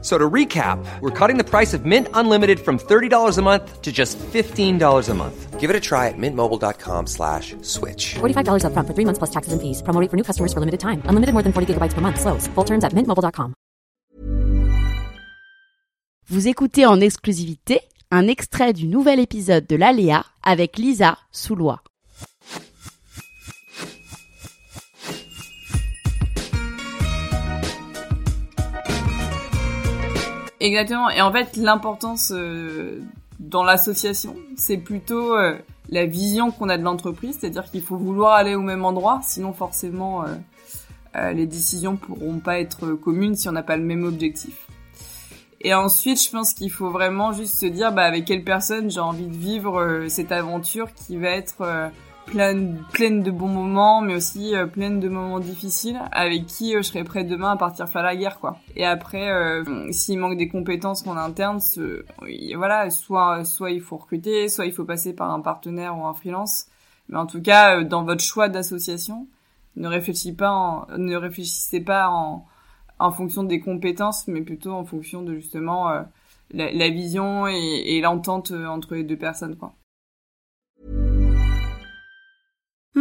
F- So to recap, we're cutting the price of Mint Unlimited from $30 a month to just $15 a month. Give it a try at mintmobile.com slash switch. $45 upfront for three months plus taxes and fees. Promo rate for new customers for limited time. Unlimited more than 40 gigabytes per month. Slows. Full terms at mintmobile.com. Vous écoutez en exclusivité un extrait du nouvel épisode de l'Aléa avec Lisa Souloy. Exactement. Et en fait, l'importance euh, dans l'association, c'est plutôt euh, la vision qu'on a de l'entreprise, c'est-à-dire qu'il faut vouloir aller au même endroit, sinon forcément euh, euh, les décisions pourront pas être communes si on n'a pas le même objectif. Et ensuite, je pense qu'il faut vraiment juste se dire bah, avec quelle personne j'ai envie de vivre euh, cette aventure qui va être euh, pleine, pleine de bons moments, mais aussi euh, pleine de moments difficiles, avec qui euh, je serai prêt demain à partir faire la guerre, quoi. Et après, euh, s'il manque des compétences en interne, voilà, soit, soit il faut recruter, soit il faut passer par un partenaire ou un freelance. Mais en tout cas, euh, dans votre choix d'association, ne réfléchissez pas, en, en, fonction des compétences, mais plutôt en fonction de justement la, la vision et, et l'entente entre les deux personnes, quoi.